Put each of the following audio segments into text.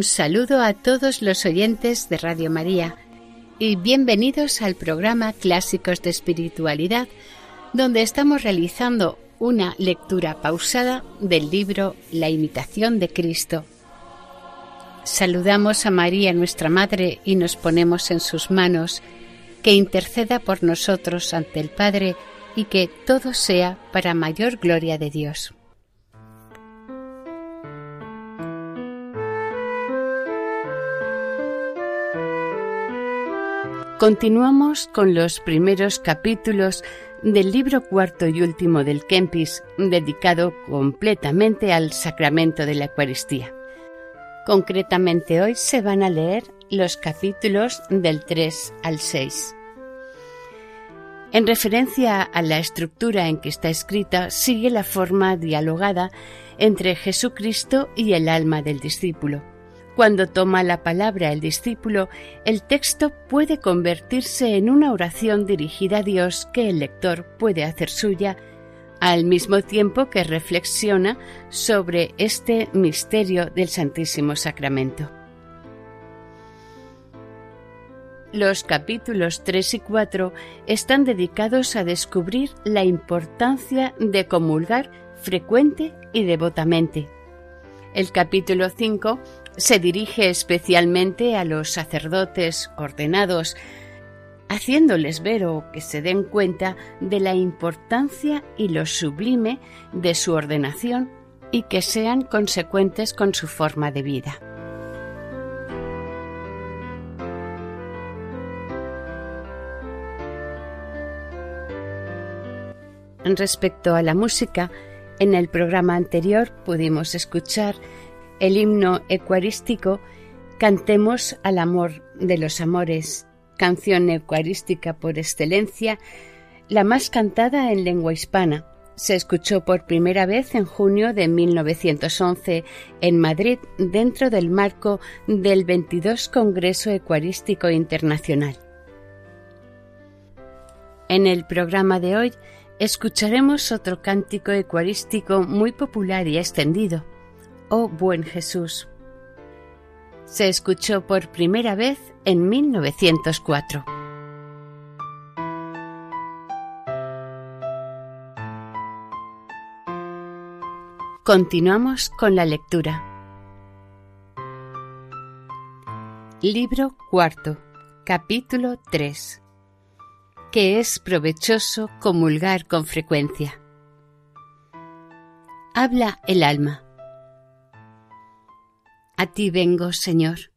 Un saludo a todos los oyentes de Radio María y bienvenidos al programa Clásicos de Espiritualidad, donde estamos realizando una lectura pausada del libro La imitación de Cristo. Saludamos a María, nuestra Madre, y nos ponemos en sus manos, que interceda por nosotros ante el Padre y que todo sea para mayor gloria de Dios. Continuamos con los primeros capítulos del libro cuarto y último del Kempis, dedicado completamente al sacramento de la Eucaristía. Concretamente hoy se van a leer los capítulos del 3 al 6. En referencia a la estructura en que está escrita, sigue la forma dialogada entre Jesucristo y el alma del discípulo cuando toma la palabra el discípulo, el texto puede convertirse en una oración dirigida a Dios que el lector puede hacer suya, al mismo tiempo que reflexiona sobre este misterio del Santísimo Sacramento. Los capítulos 3 y 4 están dedicados a descubrir la importancia de comulgar frecuente y devotamente. El capítulo 5 se dirige especialmente a los sacerdotes ordenados, haciéndoles ver o que se den cuenta de la importancia y lo sublime de su ordenación y que sean consecuentes con su forma de vida. Respecto a la música, en el programa anterior pudimos escuchar el himno eucarístico Cantemos al amor de los amores, canción eucarística por excelencia, la más cantada en lengua hispana. Se escuchó por primera vez en junio de 1911 en Madrid dentro del marco del 22 Congreso Eucarístico Internacional. En el programa de hoy escucharemos otro cántico eucarístico muy popular y extendido, Oh buen Jesús. Se escuchó por primera vez en 1904. Continuamos con la lectura. Libro cuarto, capítulo 3. Que es provechoso comulgar con frecuencia. Habla el alma. A ti vengo, Señor,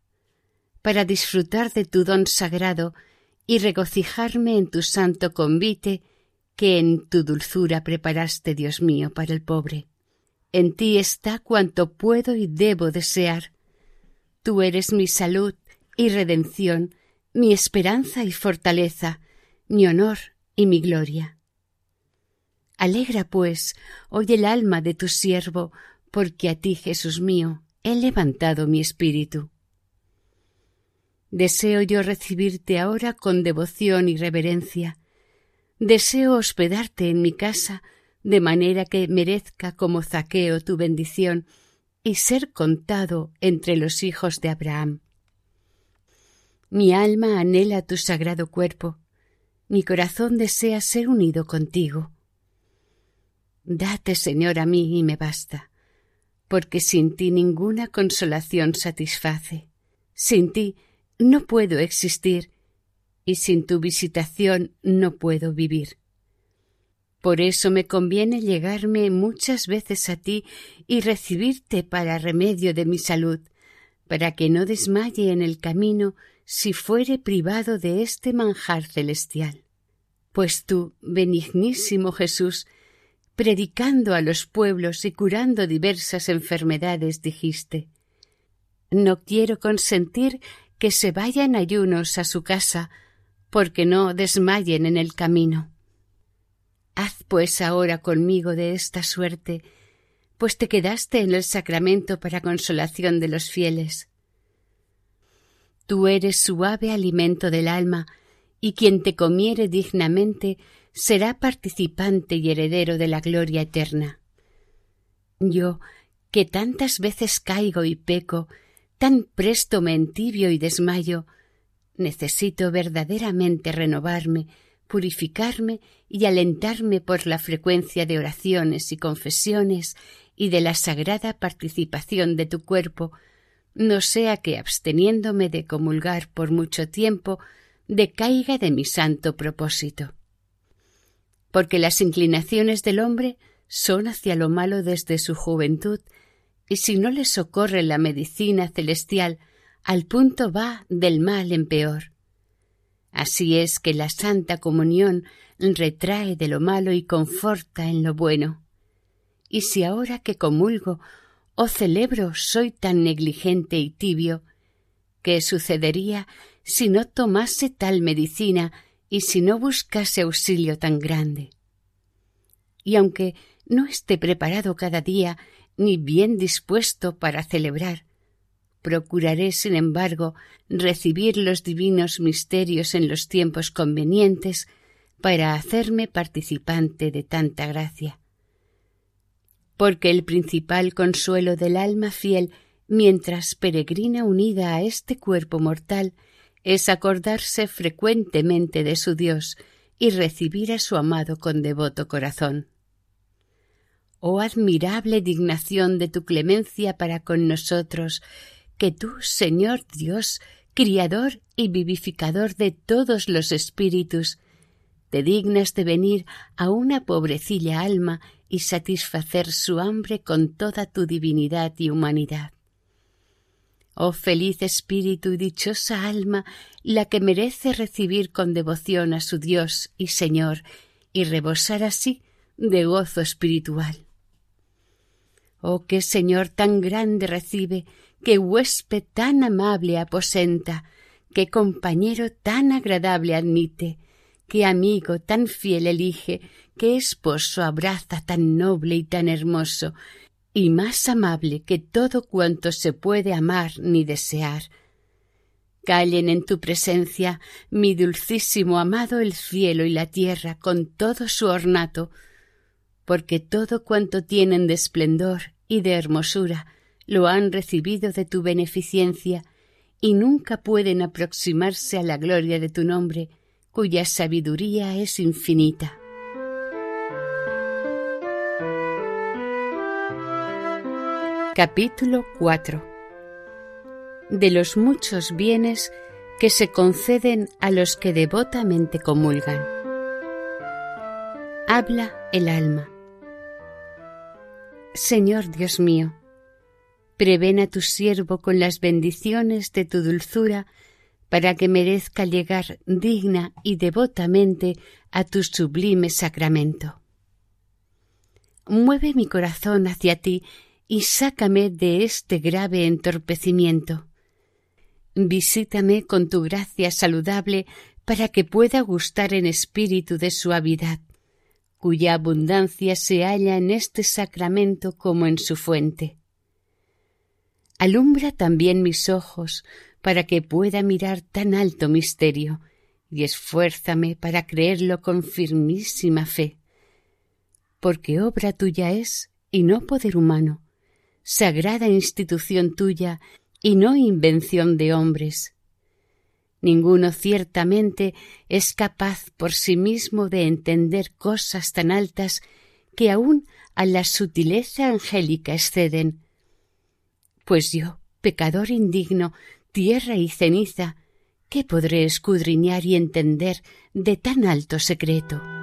para disfrutar de tu don sagrado y regocijarme en tu santo convite que en tu dulzura preparaste, Dios mío, para el pobre. En ti está cuanto puedo y debo desear. Tú eres mi salud y redención, mi esperanza y fortaleza, mi honor y mi gloria. Alegra, pues, hoy el alma de tu siervo, porque a ti, Jesús mío, he levantado mi espíritu. Deseo yo recibirte ahora con devoción y reverencia. Deseo hospedarte en mi casa de manera que merezca como zaqueo tu bendición y ser contado entre los hijos de Abraham. Mi alma anhela tu sagrado cuerpo, mi corazón desea ser unido contigo. Date, Señor, a mí y me basta porque sin ti ninguna consolación satisface. Sin ti no puedo existir y sin tu visitación no puedo vivir. Por eso me conviene llegarme muchas veces a ti y recibirte para remedio de mi salud, para que no desmaye en el camino si fuere privado de este manjar celestial. Pues tú, benignísimo Jesús, predicando a los pueblos y curando diversas enfermedades, dijiste, No quiero consentir que se vayan ayunos a su casa, porque no desmayen en el camino. Haz pues ahora conmigo de esta suerte, pues te quedaste en el sacramento para consolación de los fieles. Tú eres suave alimento del alma, y quien te comiere dignamente será participante y heredero de la gloria eterna. Yo, que tantas veces caigo y peco, tan presto me entibio y desmayo, necesito verdaderamente renovarme, purificarme y alentarme por la frecuencia de oraciones y confesiones y de la sagrada participación de tu cuerpo, no sea que absteniéndome de comulgar por mucho tiempo, decaiga de mi santo propósito porque las inclinaciones del hombre son hacia lo malo desde su juventud, y si no le socorre la medicina celestial, al punto va del mal en peor. Así es que la Santa Comunión retrae de lo malo y conforta en lo bueno. Y si ahora que comulgo o celebro soy tan negligente y tibio, ¿qué sucedería si no tomase tal medicina y si no buscase auxilio tan grande. Y aunque no esté preparado cada día ni bien dispuesto para celebrar, procuraré, sin embargo, recibir los divinos misterios en los tiempos convenientes para hacerme participante de tanta gracia. Porque el principal consuelo del alma fiel, mientras peregrina unida a este cuerpo mortal, es acordarse frecuentemente de su Dios y recibir a su amado con devoto corazón. Oh admirable dignación de tu clemencia para con nosotros, que tú, Señor Dios, Criador y vivificador de todos los espíritus, te dignas de venir a una pobrecilla alma y satisfacer su hambre con toda tu divinidad y humanidad. Oh feliz espíritu y dichosa alma, la que merece recibir con devoción a su Dios y Señor y rebosar así de gozo espiritual. Oh qué Señor tan grande recibe, qué huésped tan amable aposenta, qué compañero tan agradable admite, qué amigo tan fiel elige, qué esposo abraza tan noble y tan hermoso, y más amable que todo cuanto se puede amar ni desear. Callen en tu presencia, mi dulcísimo amado, el cielo y la tierra con todo su ornato, porque todo cuanto tienen de esplendor y de hermosura lo han recibido de tu beneficencia, y nunca pueden aproximarse a la gloria de tu nombre, cuya sabiduría es infinita. Capítulo 4 De los muchos bienes que se conceden a los que devotamente comulgan. Habla el alma. Señor Dios mío, preven a tu siervo con las bendiciones de tu dulzura para que merezca llegar digna y devotamente a tu sublime sacramento. Mueve mi corazón hacia ti y sácame de este grave entorpecimiento. Visítame con tu gracia saludable para que pueda gustar en espíritu de suavidad, cuya abundancia se halla en este sacramento como en su fuente. Alumbra también mis ojos para que pueda mirar tan alto misterio, y esfuérzame para creerlo con firmísima fe, porque obra tuya es y no poder humano, sagrada institución tuya y no invención de hombres. Ninguno ciertamente es capaz por sí mismo de entender cosas tan altas que aun a la sutileza angélica exceden. Pues yo, pecador indigno, tierra y ceniza, ¿qué podré escudriñar y entender de tan alto secreto?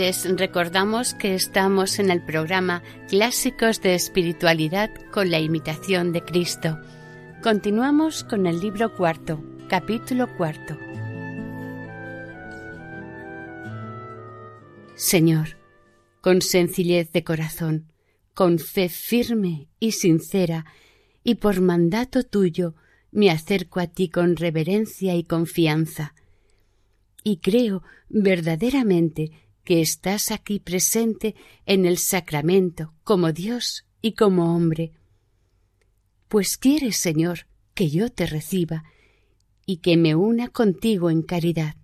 Les recordamos que estamos en el programa Clásicos de Espiritualidad con la imitación de Cristo. Continuamos con el libro cuarto, capítulo cuarto. Señor, con sencillez de corazón, con fe firme y sincera, y por mandato tuyo, me acerco a ti con reverencia y confianza. Y creo verdaderamente que estás aquí presente en el sacramento como Dios y como hombre. Pues quieres, Señor, que yo te reciba y que me una contigo en caridad.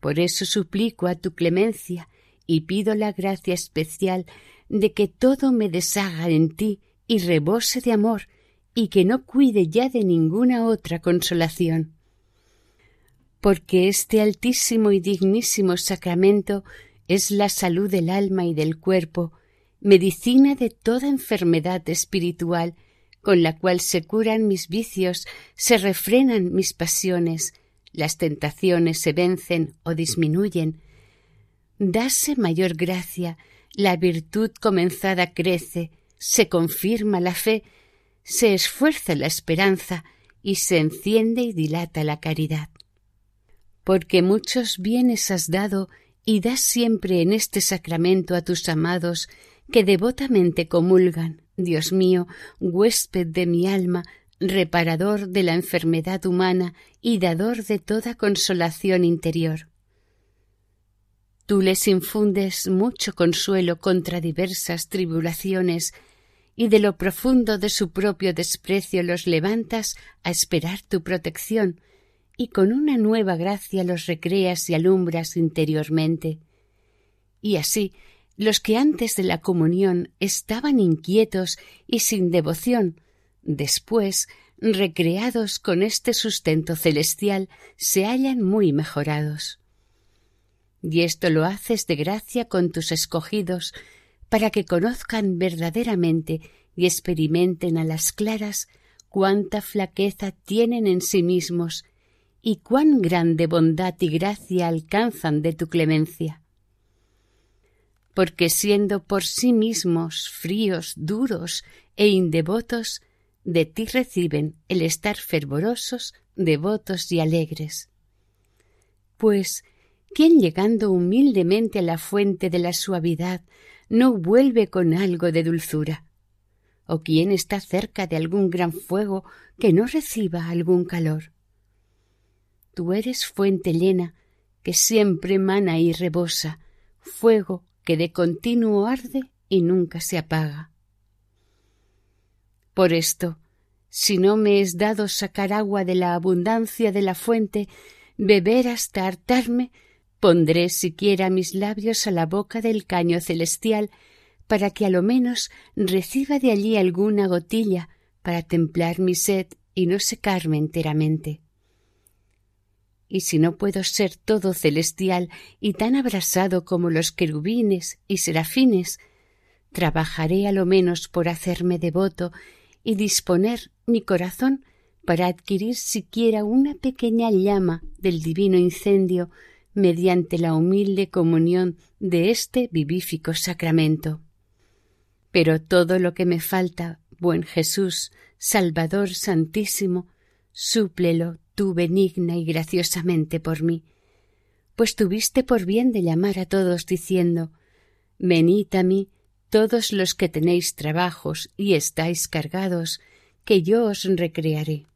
Por eso suplico a tu clemencia y pido la gracia especial de que todo me deshaga en ti y rebose de amor y que no cuide ya de ninguna otra consolación porque este altísimo y dignísimo sacramento es la salud del alma y del cuerpo, medicina de toda enfermedad espiritual, con la cual se curan mis vicios, se refrenan mis pasiones, las tentaciones se vencen o disminuyen. Dase mayor gracia, la virtud comenzada crece, se confirma la fe, se esfuerza la esperanza y se enciende y dilata la caridad porque muchos bienes has dado y das siempre en este sacramento a tus amados que devotamente comulgan, Dios mío, huésped de mi alma, reparador de la enfermedad humana y dador de toda consolación interior. Tú les infundes mucho consuelo contra diversas tribulaciones, y de lo profundo de su propio desprecio los levantas a esperar tu protección, y con una nueva gracia los recreas y alumbras interiormente. Y así, los que antes de la comunión estaban inquietos y sin devoción, después, recreados con este sustento celestial, se hallan muy mejorados. Y esto lo haces de gracia con tus escogidos, para que conozcan verdaderamente y experimenten a las claras cuánta flaqueza tienen en sí mismos y cuán grande bondad y gracia alcanzan de tu clemencia. Porque siendo por sí mismos fríos, duros e indevotos, de ti reciben el estar fervorosos, devotos y alegres. Pues, ¿quién llegando humildemente a la fuente de la suavidad no vuelve con algo de dulzura? ¿O quién está cerca de algún gran fuego que no reciba algún calor? Tú eres fuente llena que siempre mana y rebosa, fuego que de continuo arde y nunca se apaga. Por esto, si no me es dado sacar agua de la abundancia de la fuente, beber hasta hartarme, pondré siquiera mis labios a la boca del caño celestial, para que a lo menos reciba de allí alguna gotilla para templar mi sed y no secarme enteramente y si no puedo ser todo celestial y tan abrasado como los querubines y serafines, trabajaré a lo menos por hacerme devoto y disponer mi corazón para adquirir siquiera una pequeña llama del divino incendio mediante la humilde comunión de este vivífico sacramento. Pero todo lo que me falta, buen Jesús, Salvador Santísimo, súplelo tú benigna y graciosamente por mí, pues tuviste por bien de llamar a todos diciendo Venid a mí todos los que tenéis trabajos y estáis cargados, que yo os recrearé.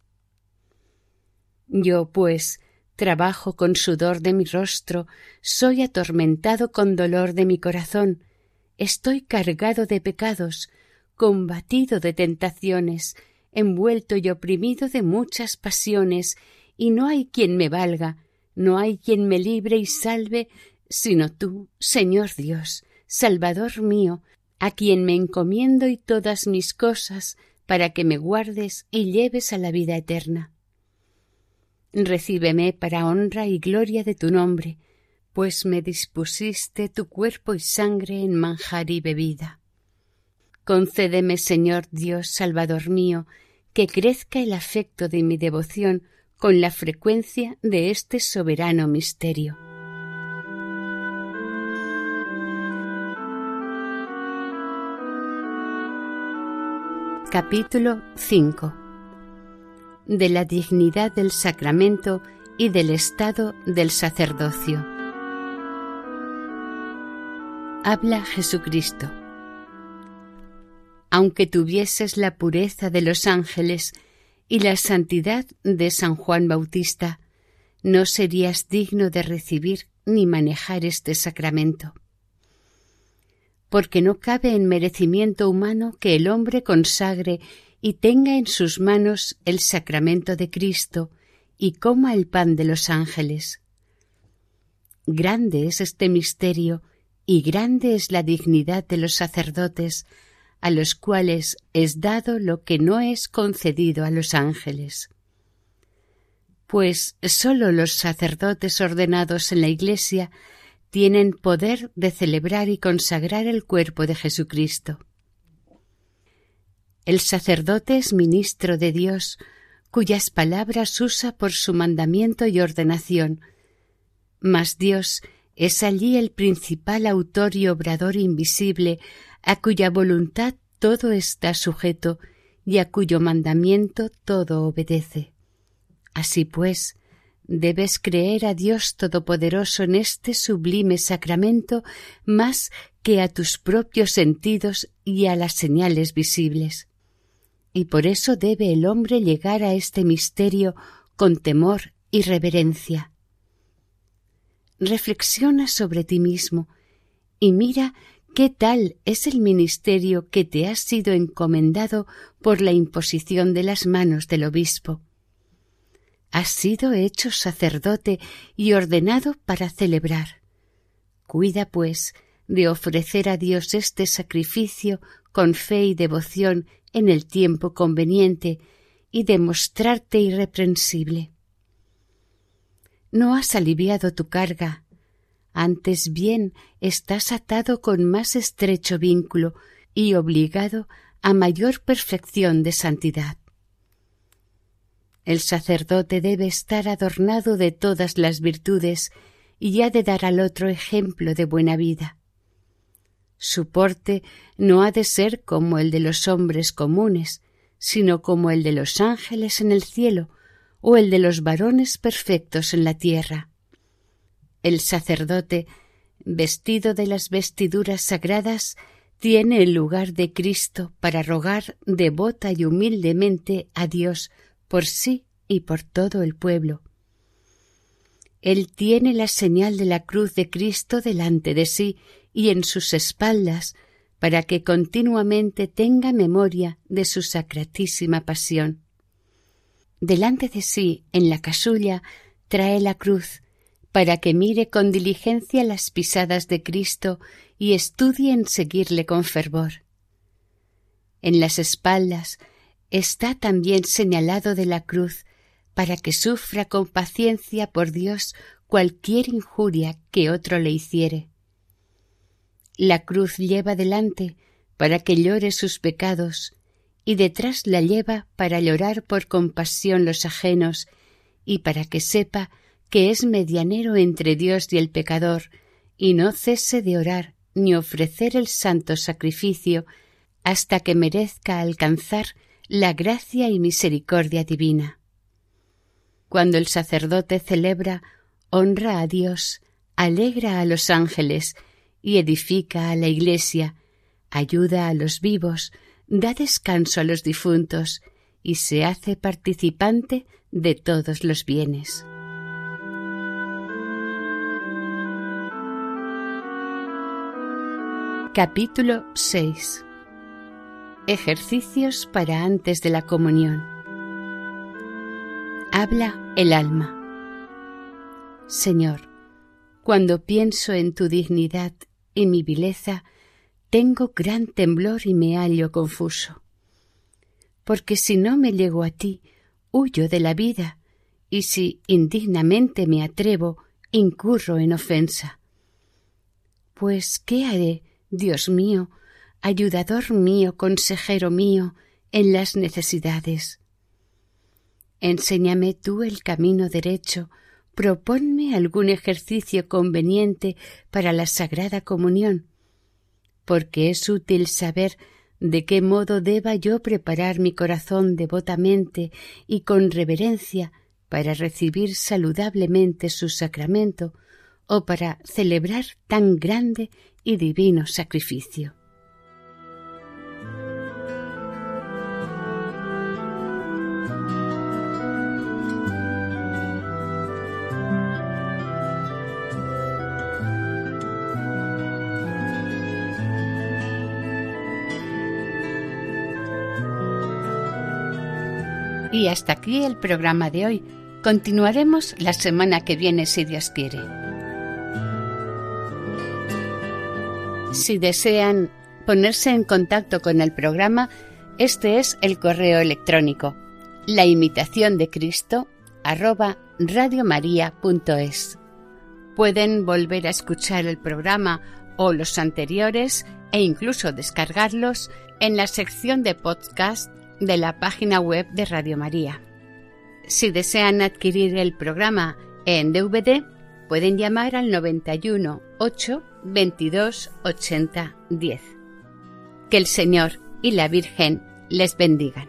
Yo, pues, trabajo con sudor de mi rostro, soy atormentado con dolor de mi corazón, estoy cargado de pecados, combatido de tentaciones, envuelto y oprimido de muchas pasiones, y no hay quien me valga, no hay quien me libre y salve, sino tú, Señor Dios, Salvador mío, a quien me encomiendo y todas mis cosas, para que me guardes y lleves a la vida eterna. Recíbeme para honra y gloria de tu nombre, pues me dispusiste tu cuerpo y sangre en manjar y bebida. Concédeme, Señor Dios, Salvador mío, que crezca el afecto de mi devoción con la frecuencia de este soberano misterio. Capítulo 5 De la dignidad del sacramento y del estado del sacerdocio. Habla Jesucristo. Aunque tuvieses la pureza de los ángeles y la santidad de San Juan Bautista, no serías digno de recibir ni manejar este sacramento porque no cabe en merecimiento humano que el hombre consagre y tenga en sus manos el sacramento de Cristo y coma el pan de los ángeles. Grande es este misterio y grande es la dignidad de los sacerdotes, a los cuales es dado lo que no es concedido a los ángeles. Pues sólo los sacerdotes ordenados en la Iglesia tienen poder de celebrar y consagrar el cuerpo de Jesucristo. El sacerdote es ministro de Dios, cuyas palabras usa por su mandamiento y ordenación, mas Dios es allí el principal autor y obrador invisible, a cuya voluntad todo está sujeto y a cuyo mandamiento todo obedece. Así pues, Debes creer a Dios Todopoderoso en este sublime sacramento más que a tus propios sentidos y a las señales visibles. Y por eso debe el hombre llegar a este misterio con temor y reverencia. Reflexiona sobre ti mismo y mira qué tal es el ministerio que te ha sido encomendado por la imposición de las manos del obispo has sido hecho sacerdote y ordenado para celebrar. Cuida, pues, de ofrecer a Dios este sacrificio con fe y devoción en el tiempo conveniente y de mostrarte irreprensible. No has aliviado tu carga, antes bien estás atado con más estrecho vínculo y obligado a mayor perfección de santidad. El sacerdote debe estar adornado de todas las virtudes y ha de dar al otro ejemplo de buena vida. Su porte no ha de ser como el de los hombres comunes, sino como el de los ángeles en el cielo o el de los varones perfectos en la tierra. El sacerdote, vestido de las vestiduras sagradas, tiene el lugar de Cristo para rogar devota y humildemente a Dios por sí y por todo el pueblo. Él tiene la señal de la cruz de Cristo delante de sí y en sus espaldas, para que continuamente tenga memoria de su sacratísima pasión. Delante de sí, en la casulla, trae la cruz, para que mire con diligencia las pisadas de Cristo y estudie en seguirle con fervor. En las espaldas está también señalado de la cruz para que sufra con paciencia por Dios cualquier injuria que otro le hiciere. La cruz lleva delante para que llore sus pecados y detrás la lleva para llorar por compasión los ajenos y para que sepa que es medianero entre Dios y el pecador y no cese de orar ni ofrecer el santo sacrificio hasta que merezca alcanzar la gracia y misericordia divina. Cuando el sacerdote celebra, honra a Dios, alegra a los ángeles y edifica a la Iglesia, ayuda a los vivos, da descanso a los difuntos y se hace participante de todos los bienes. Capítulo 6 Ejercicios para antes de la comunión. Habla el alma. Señor, cuando pienso en tu dignidad y mi vileza, tengo gran temblor y me hallo confuso. Porque si no me llego a ti, huyo de la vida, y si indignamente me atrevo, incurro en ofensa. Pues, ¿qué haré, Dios mío, ayudador mío, consejero mío, en las necesidades. Enséñame tú el camino derecho, proponme algún ejercicio conveniente para la Sagrada Comunión, porque es útil saber de qué modo deba yo preparar mi corazón devotamente y con reverencia para recibir saludablemente su sacramento o para celebrar tan grande y divino sacrificio. Y hasta aquí el programa de hoy. Continuaremos la semana que viene si Dios quiere. Si desean ponerse en contacto con el programa, este es el correo electrónico la imitación de Cristo arroba. Pueden volver a escuchar el programa o los anteriores e incluso descargarlos en la sección de podcast de la página web de Radio María. Si desean adquirir el programa en DVD, pueden llamar al 91 8 22 80 10. Que el Señor y la Virgen les bendigan.